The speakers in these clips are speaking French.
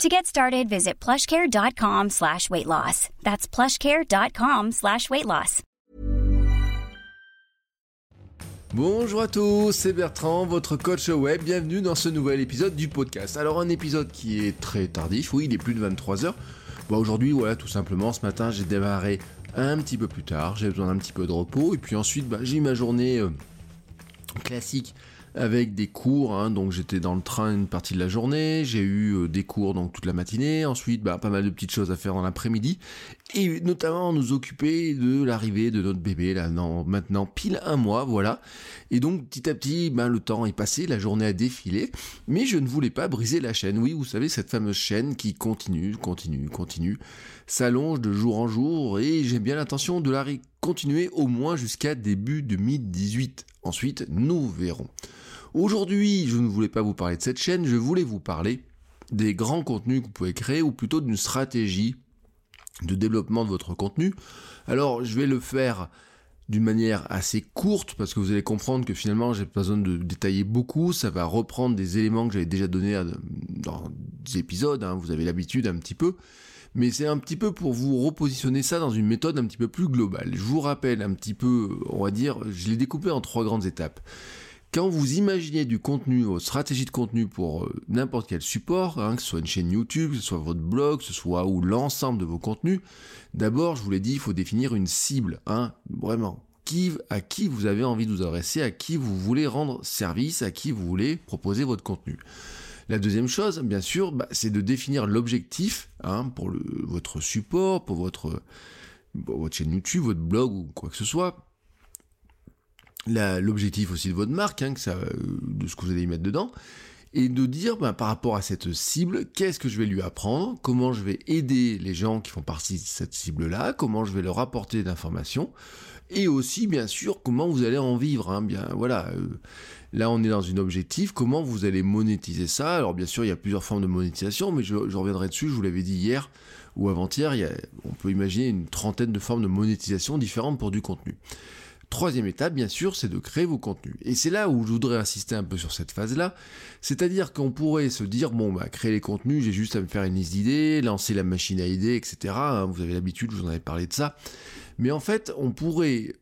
To get started, visit plushcare.com slash weight loss. That's plushcare.com slash weight loss. Bonjour à tous, c'est Bertrand, votre coach web. Bienvenue dans ce nouvel épisode du podcast. Alors, un épisode qui est très tardif, oui, il est plus de 23h. Bon, aujourd'hui, voilà, tout simplement, ce matin, j'ai démarré un petit peu plus tard, j'ai besoin d'un petit peu de repos, et puis ensuite, bah, j'ai ma journée euh, classique avec des cours, hein, donc j'étais dans le train une partie de la journée, j'ai eu euh, des cours donc toute la matinée, ensuite bah, pas mal de petites choses à faire dans l'après-midi, et notamment nous occuper de l'arrivée de notre bébé, là maintenant pile un mois, voilà, et donc petit à petit, bah, le temps est passé, la journée a défilé, mais je ne voulais pas briser la chaîne, oui vous savez cette fameuse chaîne qui continue, continue, continue, s'allonge de jour en jour, et j'ai bien l'intention de la continuer au moins jusqu'à début 2018. Ensuite, nous verrons. Aujourd'hui, je ne voulais pas vous parler de cette chaîne, je voulais vous parler des grands contenus que vous pouvez créer ou plutôt d'une stratégie de développement de votre contenu. Alors, je vais le faire d'une manière assez courte parce que vous allez comprendre que finalement j'ai pas besoin de détailler beaucoup, ça va reprendre des éléments que j'avais déjà donnés dans des épisodes, hein. vous avez l'habitude un petit peu, mais c'est un petit peu pour vous repositionner ça dans une méthode un petit peu plus globale. Je vous rappelle un petit peu, on va dire, je l'ai découpé en trois grandes étapes. Quand vous imaginez du contenu, votre stratégie de contenu pour euh, n'importe quel support, hein, que ce soit une chaîne YouTube, que ce soit votre blog, que ce soit ou l'ensemble de vos contenus, d'abord, je vous l'ai dit, il faut définir une cible, hein, vraiment. Qui, à qui vous avez envie de vous adresser, à qui vous voulez rendre service, à qui vous voulez proposer votre contenu. La deuxième chose, bien sûr, bah, c'est de définir l'objectif hein, pour votre support, pour votre, chaîne YouTube, votre blog ou quoi que ce soit. L'objectif aussi de votre marque, hein, euh, de ce que vous allez y mettre dedans, et de dire ben, par rapport à cette cible, qu'est-ce que je vais lui apprendre, comment je vais aider les gens qui font partie de cette cible-là, comment je vais leur apporter d'informations, et aussi bien sûr comment vous allez en vivre. Hein, bien voilà, euh, là on est dans un objectif, comment vous allez monétiser ça. Alors bien sûr il y a plusieurs formes de monétisation, mais je, je reviendrai dessus. Je vous l'avais dit hier ou avant-hier, on peut imaginer une trentaine de formes de monétisation différentes pour du contenu. Troisième étape, bien sûr, c'est de créer vos contenus. Et c'est là où je voudrais insister un peu sur cette phase-là. C'est-à-dire qu'on pourrait se dire, bon, bah, créer les contenus, j'ai juste à me faire une liste d'idées, lancer la machine à idées, etc. Hein, vous avez l'habitude, vous en avais parlé de ça. Mais en fait, on pourrait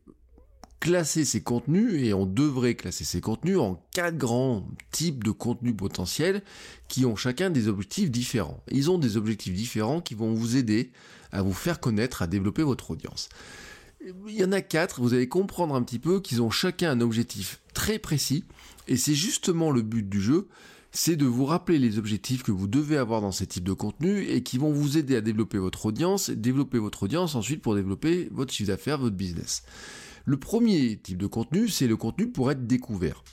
classer ces contenus, et on devrait classer ces contenus en quatre grands types de contenus potentiels qui ont chacun des objectifs différents. Ils ont des objectifs différents qui vont vous aider à vous faire connaître, à développer votre audience il y en a quatre, vous allez comprendre un petit peu qu'ils ont chacun un objectif très précis, et c'est justement le but du jeu, c'est de vous rappeler les objectifs que vous devez avoir dans ces types de contenus et qui vont vous aider à développer votre audience, développer votre audience ensuite pour développer votre chiffre d'affaires, votre business. Le premier type de contenu, c'est le contenu pour être découvert.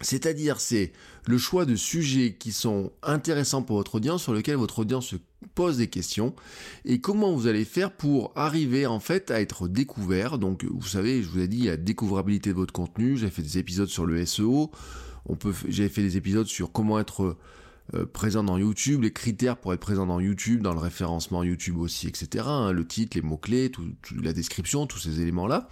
C'est-à-dire, c'est le choix de sujets qui sont intéressants pour votre audience, sur lesquels votre audience se pose des questions, et comment vous allez faire pour arriver en fait à être découvert? Donc, vous savez, je vous ai dit, la découvrabilité de votre contenu, j'ai fait des épisodes sur le SEO, on peut, j'ai fait des épisodes sur comment être euh, présent dans YouTube, les critères pour être présent dans YouTube, dans le référencement YouTube aussi, etc. Hein, le titre, les mots-clés, la description, tous ces éléments-là.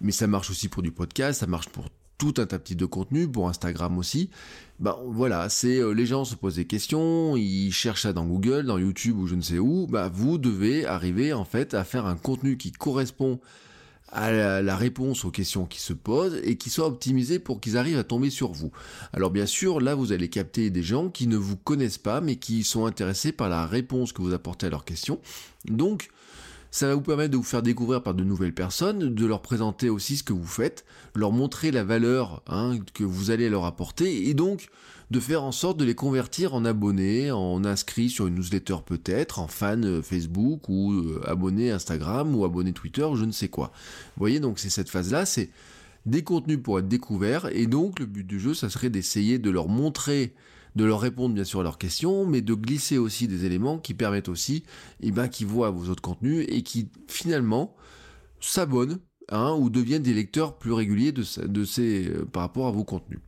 Mais ça marche aussi pour du podcast, ça marche pour tout un tas de contenu, pour Instagram aussi. Ben voilà, c'est euh, les gens se posent des questions, ils cherchent ça dans Google, dans YouTube ou je ne sais où. Bah vous devez arriver en fait à faire un contenu qui correspond à la, réponse aux questions qui se posent et qui soit optimisé pour qu'ils arrivent à tomber sur vous. Alors bien sûr, là vous allez capter des gens qui ne vous connaissent pas mais qui sont intéressés par la réponse que vous apportez à leurs questions. Donc ça va vous permettre de vous faire découvrir par de nouvelles personnes, de leur présenter aussi ce que vous faites, leur montrer la valeur hein, que vous allez leur apporter, et donc de faire en sorte de les convertir en abonnés, en inscrits sur une newsletter peut-être, en fan euh, Facebook ou euh, abonnés Instagram ou abonnés Twitter, je ne sais quoi. Vous voyez, donc c'est cette phase-là, c'est des contenus pour être découverts, et donc le but du jeu, ça serait d'essayer de leur montrer de leur répondre bien sûr à leurs questions, mais de glisser aussi des éléments qui permettent aussi, et eh ben, qu'ils voient vos autres contenus et qui finalement s'abonnent hein, ou deviennent des lecteurs plus réguliers de, ces, euh, par rapport à vos contenus.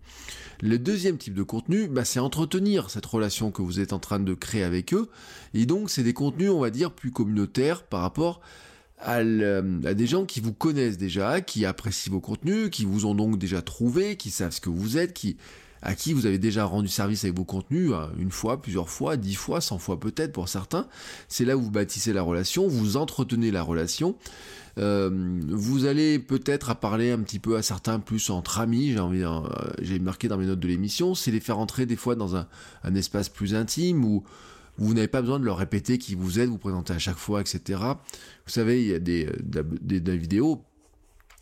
Le deuxième type de contenu, bah, c'est entretenir cette relation que vous êtes en train de créer avec eux. Et donc, c'est des contenus, on va dire, plus communautaires par rapport à, des gens qui vous connaissent déjà, qui apprécient vos contenus, qui vous ont donc déjà trouvé, qui savent ce que vous êtes, qui à qui vous avez déjà rendu service avec vos contenus, hein, une fois, plusieurs fois, dix fois, cent fois peut-être pour certains. C'est là où vous bâtissez la relation, vous entretenez la relation. Euh, vous allez peut-être parler un petit peu à certains plus entre amis, j'ai envie, euh, j'ai marqué dans mes notes de l'émission, c'est les faire entrer des fois dans un, espace plus intime où vous n'avez pas besoin de leur répéter qui vous êtes, vous présenter à chaque fois, etc. Vous savez, il y a des, euh, vidéos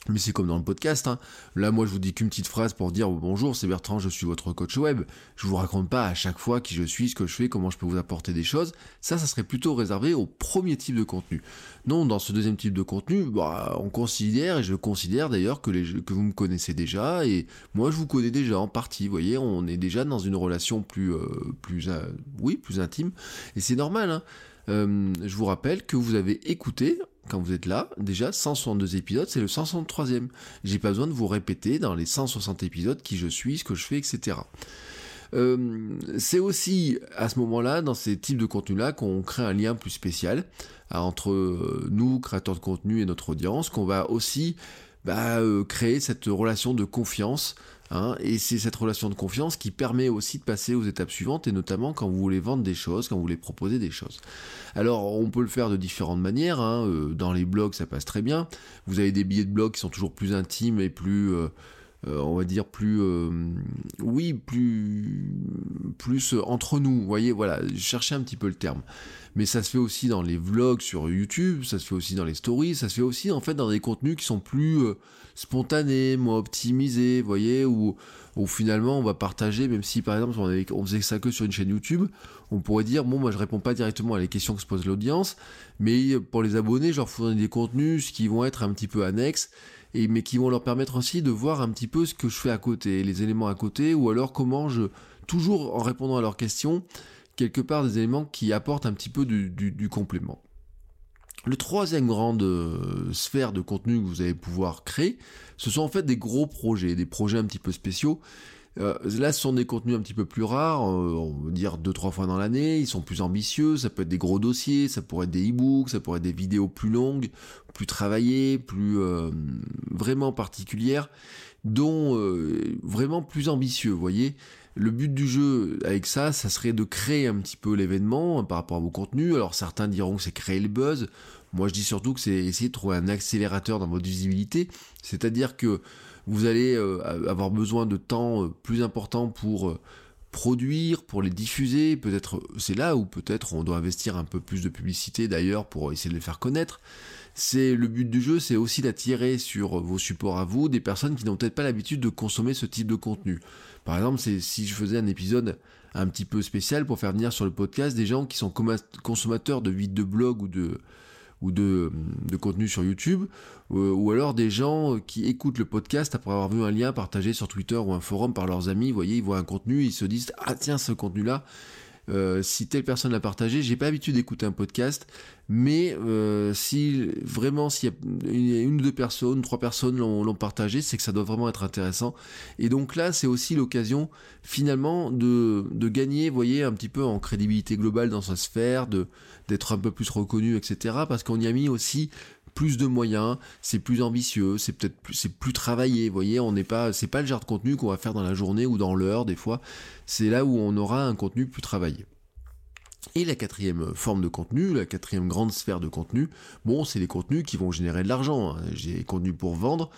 mais c'est comme dans le podcast. Hein. Là, moi, je vous dis qu'une petite phrase pour dire bonjour, c'est Bertrand, je suis votre coach web. Je vous raconte pas à chaque fois qui je suis, ce que je fais, comment je peux vous apporter des choses. Ça, ça serait plutôt réservé au premier type de contenu. Non, dans ce deuxième type de contenu, bah, on considère, et je considère d'ailleurs que, les, que vous me connaissez déjà, et moi, je vous connais déjà en partie. Vous voyez, on est déjà dans une relation plus, euh, plus, euh, oui, plus intime, et c'est normal. Hein. Euh, je vous rappelle que vous avez écouté quand vous êtes là, déjà 162 épisodes, c'est le 163e. J'ai pas besoin de vous répéter dans les 160 épisodes qui je suis, ce que je fais, etc. Euh, c'est aussi à ce moment-là, dans ces types de contenus-là, qu'on crée un lien plus spécial euh, entre euh, nous, créateurs de contenu, et notre audience, qu'on va aussi bah, créer cette relation de confiance Hein, et c'est cette relation de confiance qui permet aussi de passer aux étapes suivantes, et notamment quand vous voulez vendre des choses, quand vous voulez proposer des choses. Alors, on peut le faire de différentes manières. Hein, euh, dans les blogs, ça passe très bien. Vous avez des billets de blog qui sont toujours plus intimes et plus... Euh, on va dire plus oui plus plus entre nous vous voyez voilà cherchez un petit peu le terme. Mais ça se fait aussi dans les vlogs sur YouTube ça se fait aussi dans les stories ça se fait aussi en fait dans des contenus qui sont plus spontané, moins optimisé, vous voyez, où, finalement on va partager, même si par exemple on, faisait ça que sur une chaîne YouTube, on pourrait dire, bon moi je réponds pas directement à les questions que se pose l'audience, mais pour les abonnés, je leur fournis des contenus qui vont être un petit peu annexes, mais qui vont leur permettre aussi de voir un petit peu ce que je fais à côté, les éléments à côté, ou alors comment je, toujours en répondant à leurs questions, quelque part des éléments qui apportent un petit peu du complément. Le troisième grande euh, sphère de contenu que vous allez pouvoir créer, ce sont en fait des gros projets, des projets un petit peu spéciaux. Euh, là, ce sont des contenus un petit peu plus rares, euh, on va dire deux trois fois dans l'année. Ils sont plus ambitieux. Ça peut être des gros dossiers, ça pourrait être des e-books, ça pourrait être des vidéos plus longues, plus travaillées, plus vraiment particulières, dont vraiment plus ambitieux. Vous voyez, le but du jeu avec ça, ça serait de créer un petit peu l'événement hein, par rapport à vos contenus. Alors certains diront que c'est créer le buzz. Moi je dis surtout que c'est essayer de trouver un accélérateur dans votre visibilité. C'est-à-dire que vous allez euh, avoir besoin de temps euh, plus important pour euh, produire, pour les diffuser. Peut-être c'est là où peut-être on doit investir un peu plus de publicité d'ailleurs pour essayer de les faire connaître. C'est le but du jeu, c'est aussi d'attirer sur vos supports à vous des personnes qui n'ont peut-être pas l'habitude de consommer ce type de contenu. Par exemple, c'est si je faisais un épisode un petit peu spécial pour faire venir sur le podcast des gens qui sont consommateurs de vides de blog ou de ou de, de contenu sur YouTube, euh, ou alors des gens qui écoutent le podcast après avoir vu un lien partagé sur Twitter ou un forum par leurs amis, vous voyez, ils voient un contenu, ils se disent ah tiens ce contenu là, euh, si telle personne l'a partagé, j'ai pas l'habitude d'écouter un podcast, mais euh, si vraiment s'il y a une, ou deux personnes, trois personnes l'ont partagé, c'est que ça doit vraiment être intéressant. Et donc là, c'est aussi l'occasion finalement de, gagner, voyez, un petit peu en crédibilité globale dans sa sphère, de d'être un peu plus reconnu, etc. Parce qu'on y a mis aussi plus de moyens, c'est plus ambitieux, c'est peut-être plus, c'est plus travaillé. Vous voyez, on n'est pas, c'est pas le genre de contenu qu'on va faire dans la journée ou dans l'heure des fois. C'est là où on aura un contenu plus travaillé. Et la quatrième forme de contenu, la quatrième grande sphère de contenu, bon, c'est les contenus qui vont générer de l'argent. Hein. J'ai des contenus pour vendre.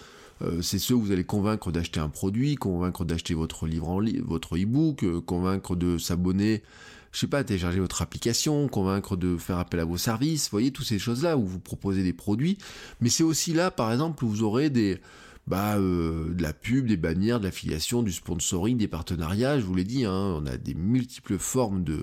Euh, c'est ceux où vous allez convaincre d'acheter un produit, convaincre d'acheter votre livre en ligne, votre e-book, euh, convaincre de s'abonner je sais pas, télécharger votre application, convaincre de faire appel à vos services, vous voyez, toutes ces choses-là où vous proposez des produits. Mais c'est aussi là, par exemple, où vous aurez des, bah, euh, de la pub, des bannières, de l'affiliation, du sponsoring, des partenariats. Je vous l'ai dit, hein, on a des multiples formes de,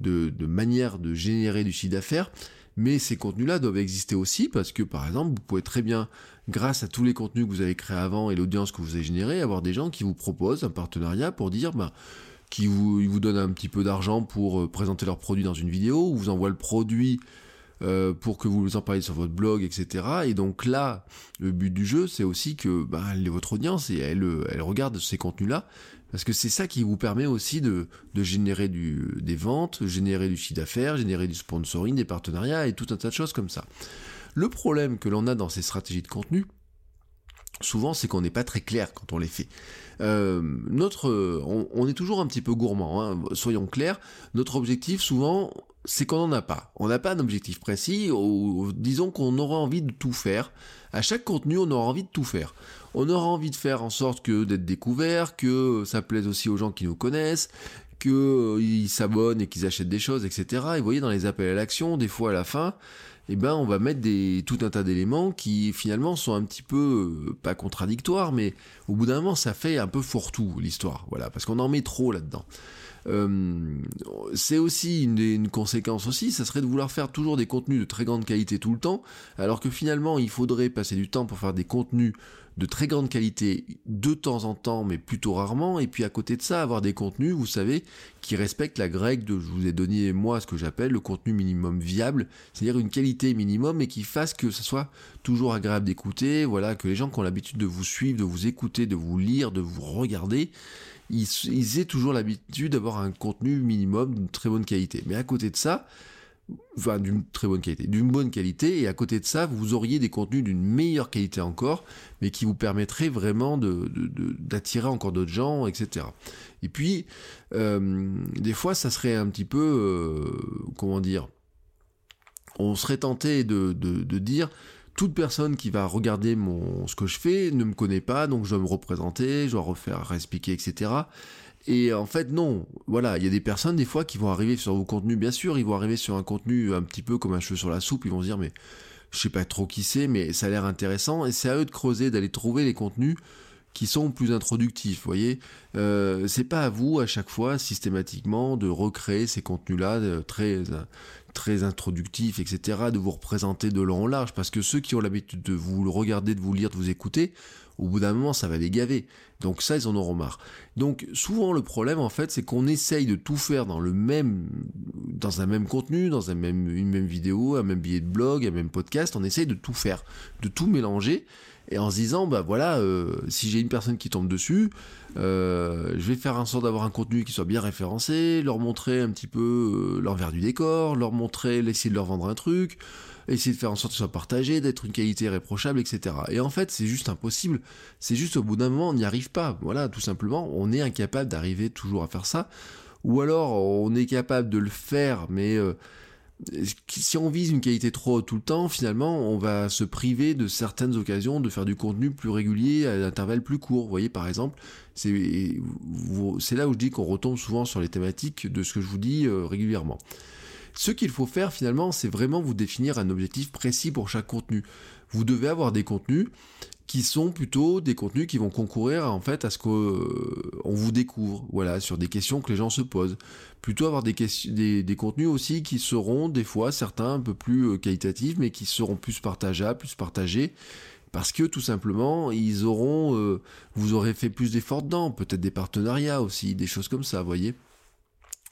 de, de manières de générer du chiffre d'affaires. Mais ces contenus-là doivent exister aussi parce que, par exemple, vous pouvez très bien, grâce à tous les contenus que vous avez créés avant et l'audience que vous avez générée, avoir des gens qui vous proposent un partenariat pour dire, bah, qui vous, vous donnent un petit peu d'argent pour euh, présenter leur produit dans une vidéo, ou vous envoient le produit euh, pour que vous en parliez sur votre blog, etc. Et donc là, le but du jeu, c'est aussi que bah, votre audience, et elle, elle regarde ces contenus-là, parce que c'est ça qui vous permet aussi de, de générer du, des ventes, générer du chiffre d'affaires, générer du sponsoring, des partenariats et tout un tas de choses comme ça. Le problème que l'on a dans ces stratégies de contenu, souvent c'est qu'on n'est pas très clair quand on les fait. Euh, notre, on, est toujours un petit peu gourmand, hein, soyons clairs. Notre objectif souvent, c'est qu'on n'en a pas. On n'a pas un objectif précis, disons qu'on aura envie de tout faire. À chaque contenu, on aura envie de tout faire. On aura envie de faire en sorte que d'être découvert, que ça plaise aussi aux gens qui nous connaissent, qu'ils euh, s'abonnent et qu'ils achètent des choses, etc. Et vous voyez, dans les appels à l'action, des fois à la fin, eh ben, on va mettre des, tout un tas d'éléments qui finalement sont un petit peu, euh, pas contradictoires, mais au bout d'un moment, ça fait un peu fourre-tout l'histoire, voilà, parce qu'on en met trop là-dedans. Euh, c'est aussi une, une, conséquence aussi, ça serait de vouloir faire toujours des contenus de très grande qualité tout le temps, alors que finalement il faudrait passer du temps pour faire des contenus de très grande qualité de temps en temps, mais plutôt rarement, et puis à côté de ça, avoir des contenus, vous savez, qui respectent la grecque de, je vous ai donné moi ce que j'appelle le contenu minimum viable, c'est-à-dire une qualité minimum, et qui fasse que ce soit toujours agréable d'écouter, voilà, que les gens qui ont l'habitude de vous suivre, de vous écouter, de vous lire, de vous regarder, ils, ils aient toujours l'habitude d'avoir un contenu minimum de très bonne qualité. Mais à côté de ça, enfin d'une très bonne qualité, d'une bonne qualité, et à côté de ça, vous auriez des contenus d'une meilleure qualité encore, mais qui vous permettraient vraiment d'attirer de, encore d'autres gens, etc. Et puis, euh, des fois, ça serait un petit peu, euh, comment dire, on serait tenté de, de, dire, toute personne qui va regarder mon, ce que je fais ne me connaît pas, donc je dois me représenter, je dois refaire, expliquer, etc. Et en fait, non. Voilà, il y a des personnes des fois qui vont arriver sur vos contenus, bien sûr, ils vont arriver sur un contenu un petit peu comme un cheveu sur la soupe, ils vont se dire mais je sais pas trop qui c'est, mais ça a l'air intéressant, et c'est à eux de creuser, d'aller trouver les contenus qui sont plus introductifs, vous voyez. Euh, c'est pas à vous à chaque fois systématiquement de recréer ces contenus-là euh, très très introductifs, etc., de vous représenter de long en large, parce que ceux qui ont l'habitude de vous le regarder, de vous lire, de vous écouter, au bout d'un moment, ça va les gaver. Donc ça, ils en auront marre. Donc souvent, le problème, en fait, c'est qu'on essaye de tout faire dans le même, dans un même contenu, dans un même, une même vidéo, un même billet de blog, un même podcast. On essaye de tout faire, de tout mélanger. Et en se disant, bah voilà, euh, si j'ai une personne qui tombe dessus, euh, je vais faire en sorte d'avoir un contenu qui soit bien référencé, leur montrer un petit peu euh, l'envers du décor, leur montrer, essayer de leur vendre un truc, essayer de faire en sorte que ce soit partagé, d'être une qualité réprochable, etc. Et en fait, c'est juste impossible. C'est juste au bout d'un moment, on n'y arrive pas. Voilà, tout simplement, on est incapable d'arriver toujours à faire ça. Ou alors, on est capable de le faire, mais euh, si on vise une qualité trop haute tout le temps, finalement, on va se priver de certaines occasions de faire du contenu plus régulier à intervalles plus courts. Vous voyez, par exemple, c'est là où je dis qu'on retombe souvent sur les thématiques de ce que je vous dis euh, régulièrement. Ce qu'il faut faire finalement, c'est vraiment vous définir un objectif précis pour chaque contenu. Vous devez avoir des contenus qui sont plutôt des contenus qui vont concourir en fait à ce qu'on euh, vous découvre, voilà, sur des questions que les gens se posent. Plutôt avoir des, contenus aussi qui seront des fois certains un peu plus euh, qualitatifs, mais qui seront plus partageables, plus partagés, parce que tout simplement ils auront, euh, vous aurez fait plus d'efforts dedans, peut-être des partenariats aussi, des choses comme ça, voyez.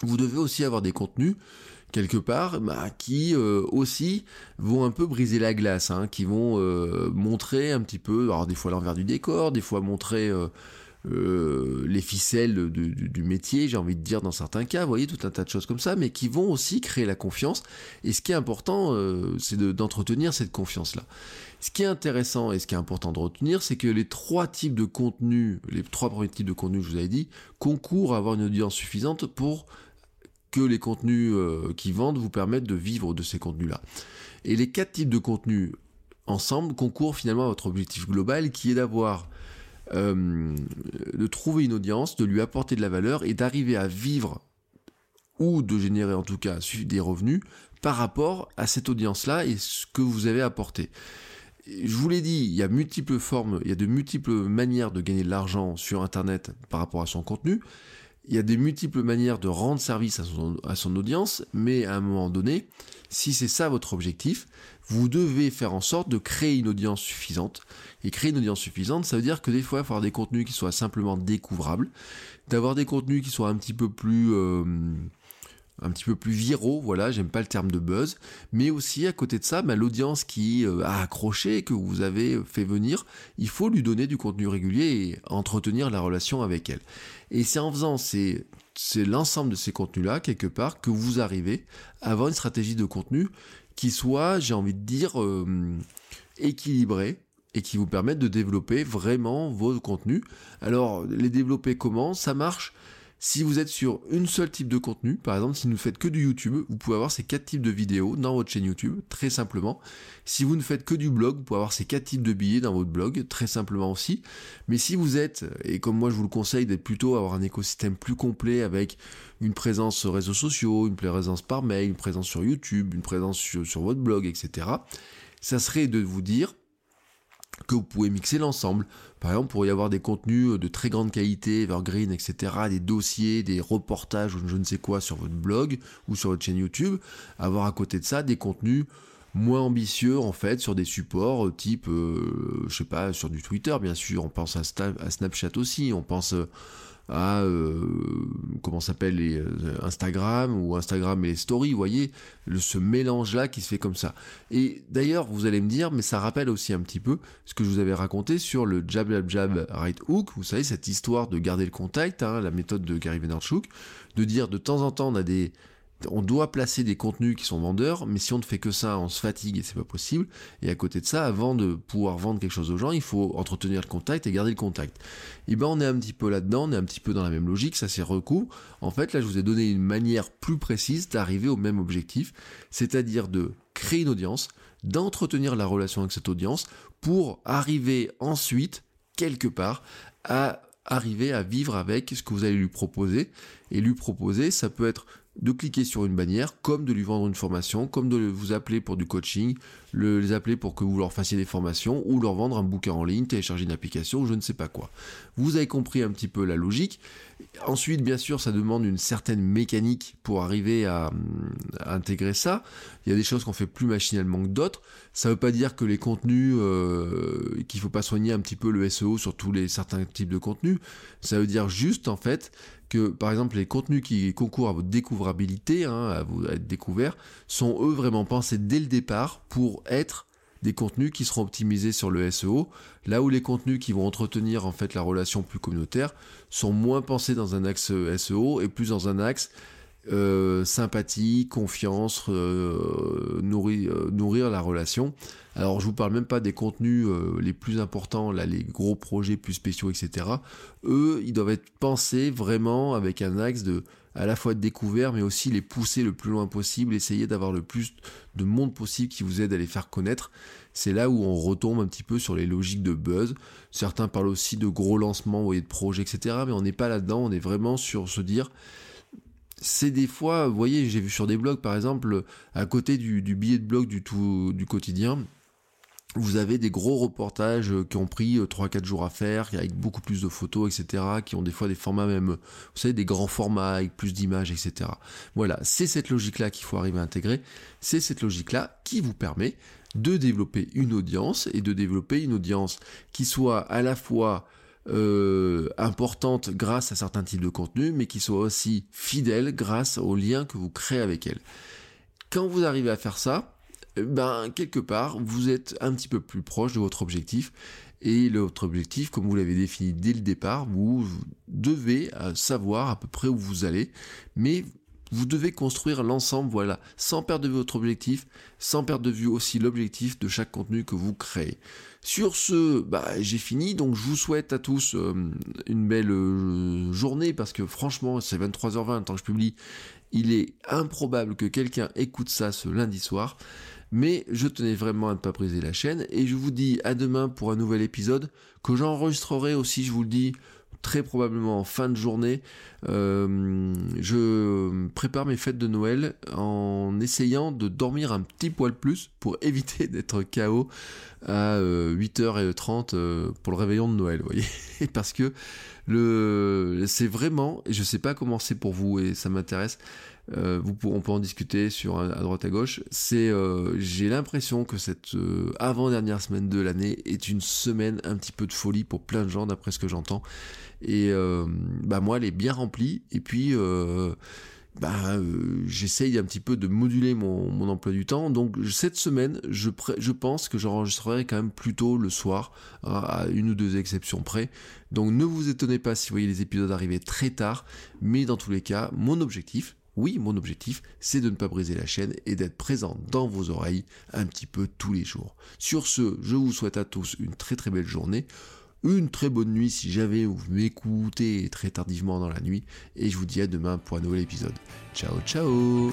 Vous devez aussi avoir des contenus quelque part, bah, qui euh, aussi vont un peu briser la glace, hein, qui vont euh, montrer un petit peu, alors des fois l'envers du décor, des fois montrer euh, les ficelles du, métier, j'ai envie de dire dans certains cas, vous voyez, tout un tas de choses comme ça, mais qui vont aussi créer la confiance. Et ce qui est important, c'est d'entretenir cette confiance-là. Ce qui est intéressant et ce qui est important de retenir, c'est que les trois types de contenus, les trois premiers types de contenus que je vous avais dit, concourent à avoir une audience suffisante pour les contenus euh, qui vendent vous permettent de vivre de ces contenus-là. Et les quatre types de contenus ensemble concourent finalement à votre objectif global qui est d'avoir euh, de trouver une audience, de lui apporter de la valeur et d'arriver à vivre ou de générer en tout cas des revenus par rapport à cette audience-là et ce que vous avez apporté. Je vous l'ai dit, il y a multiples formes, il y a de multiples manières de gagner de l'argent sur Internet par rapport à son contenu il y a des multiples manières de rendre service à son, audience, mais à un moment donné, si c'est ça votre objectif, vous devez faire en sorte de créer une audience suffisante. Et créer une audience suffisante, ça veut dire que des fois, il faut avoir des contenus qui soient simplement découvrables, d'avoir des contenus qui soient un petit peu plus... Euh, un petit peu plus viraux, voilà, j'aime pas le terme de buzz, mais aussi à côté de ça, bah, l'audience qui euh, a accroché, que vous avez fait venir, il faut lui donner du contenu régulier et entretenir la relation avec elle. Et c'est en faisant c'est l'ensemble de ces contenus-là, quelque part, que vous arrivez à avoir une stratégie de contenu qui soit, j'ai envie de dire, euh, équilibrée, et qui vous permette de développer vraiment vos contenus. Alors, les développer comment? Ça marche si vous êtes sur une seule type de contenu, par exemple, si vous ne faites que du YouTube, vous pouvez avoir ces quatre types de vidéos dans votre chaîne YouTube, très simplement. Si vous ne faites que du blog, vous pouvez avoir ces quatre types de billets dans votre blog, très simplement aussi. Mais si vous êtes, et comme moi je vous le conseille, d'être plutôt avoir un écosystème plus complet avec une présence sur réseaux sociaux, une présence par mail, une présence sur YouTube, une présence sur, sur votre blog, etc. Ça serait de vous dire, que vous pouvez mixer l'ensemble. Par exemple, pour y avoir des contenus de très grande qualité, evergreen, etc., des dossiers, des reportages ou je ne sais quoi sur votre blog ou sur votre chaîne YouTube, avoir à côté de ça des contenus moins ambitieux en fait sur des supports euh, type, euh, je sais pas, sur du Twitter bien sûr, on pense à, à Snapchat aussi, on pense euh, à euh, comment s'appelle les euh, Instagram ou Instagram et les stories, vous voyez, le, ce mélange-là qui se fait comme ça. Et d'ailleurs, vous allez me dire, mais ça rappelle aussi un petit peu ce que je vous avais raconté sur le jab jab jab right hook, vous savez, cette histoire de garder le contact, hein, la méthode de Gary Vaynerchuk, de dire de temps en temps on a des on doit placer des contenus qui sont vendeurs, mais si on ne fait que ça, on se fatigue et c'est pas possible. Et à côté de ça, avant de pouvoir vendre quelque chose aux gens, il faut entretenir le contact et garder le contact. Et ben on est un petit peu là-dedans, on est un petit peu dans la même logique, ça c'est recours. En fait, là je vous ai donné une manière plus précise d'arriver au même objectif, c'est-à-dire de créer une audience, d'entretenir la relation avec cette audience pour arriver ensuite quelque part à arriver à vivre avec ce que vous allez lui proposer. Et lui proposer, ça peut être de cliquer sur une bannière, comme de lui vendre une formation, comme de vous appeler pour du coaching, les appeler pour que vous leur fassiez des formations, ou leur vendre un bouquin en ligne, télécharger une application, ou je ne sais pas quoi. Vous avez compris un petit peu la logique. Ensuite, bien sûr, ça demande une certaine mécanique pour arriver à, intégrer ça. Il y a des choses qu'on fait plus machinalement que d'autres. Ça ne veut pas dire que les contenus, euh, qu'il faut pas soigner un petit peu le SEO sur tous les certains types de contenus. Ça veut dire juste, en fait, que par exemple les contenus qui concourent à votre découvrabilité, hein, à vous être découvert, sont eux vraiment pensés dès le départ pour être des contenus qui seront optimisés sur le SEO, là où les contenus qui vont entretenir en fait la relation plus communautaire sont moins pensés dans un axe SEO et plus dans un axe euh, sympathie, confiance, euh, nourrir, euh, nourrir la relation. Alors je vous parle même pas des contenus les plus importants, là les gros projets plus spéciaux, etc. Eux, ils doivent être pensés vraiment avec un axe de à la fois de découvert, mais aussi les pousser le plus loin possible, essayer d'avoir le plus de monde possible qui vous aide à les faire connaître. C'est là où on retombe un petit peu sur les logiques de buzz. Certains parlent aussi de gros lancements, vous de projets, etc. Mais on n'est pas là-dedans, on est vraiment sur se dire, c'est des fois, vous voyez, j'ai vu sur des blogs par exemple, à côté du, billet de blog du tout du quotidien, vous avez des gros reportages qui ont pris 3-4 euh, jours à faire, avec beaucoup plus de photos, etc., qui ont des fois des formats même, vous savez, des grands formats avec plus d'images, etc. Voilà, c'est cette logique-là qu'il faut arriver à intégrer, c'est cette logique-là qui vous permet de développer une audience et de développer une audience qui soit à la fois euh, importante grâce à certains types de contenus, mais qui soit aussi fidèle grâce aux liens que vous créez avec elle. Quand vous arrivez à faire ça, eh ben quelque part vous êtes un petit peu plus proche de votre objectif et votre objectif, comme vous l'avez défini dès le départ, vous devez euh, savoir à peu près où vous allez, mais vous devez construire l'ensemble, voilà, sans perdre de vue votre objectif, sans perdre de vue aussi l'objectif de chaque contenu que vous créez. Sur ce, bah, j'ai fini, donc je vous souhaite à tous euh, une belle euh, journée, parce que franchement, c'est 23h20 tant que je publie, il est improbable que quelqu'un écoute ça ce lundi soir, mais je tenais vraiment à ne pas briser la chaîne, et je vous dis à demain pour un nouvel épisode, que j'enregistrerai aussi, je vous le dis, très probablement en fin de journée. Euh, je prépare mes fêtes de Noël en essayant de dormir un petit poil plus pour éviter d'être KO à 8h30 euh, euh, pour le réveillon de Noël, vous voyez. Parce que le, c'est vraiment, et je sais pas comment c'est pour vous et ça m'intéresse, euh, vous on peut en discuter sur à droite à gauche. C'est, euh, j'ai l'impression que cette euh, avant-dernière semaine de l'année est une semaine un petit peu de folie pour plein de gens, d'après ce que j'entends. Et bah moi, elle est bien remplie. Et puis bah, euh, j'essaye un petit peu de moduler mon, emploi du temps. Donc cette semaine, je, pense que j'enregistrerai quand même plutôt le soir, à une ou deux exceptions près. Donc ne vous étonnez pas si vous voyez les épisodes arriver très tard, mais dans tous les cas, mon objectif, oui, mon objectif, c'est de ne pas briser la chaîne et d'être présent dans vos oreilles un petit peu tous les jours. Sur ce, je vous souhaite à tous une très très belle journée une très bonne nuit si jamais vous m'écoutez très tardivement dans la nuit, et je vous dis à demain pour un nouvel épisode. Ciao ciao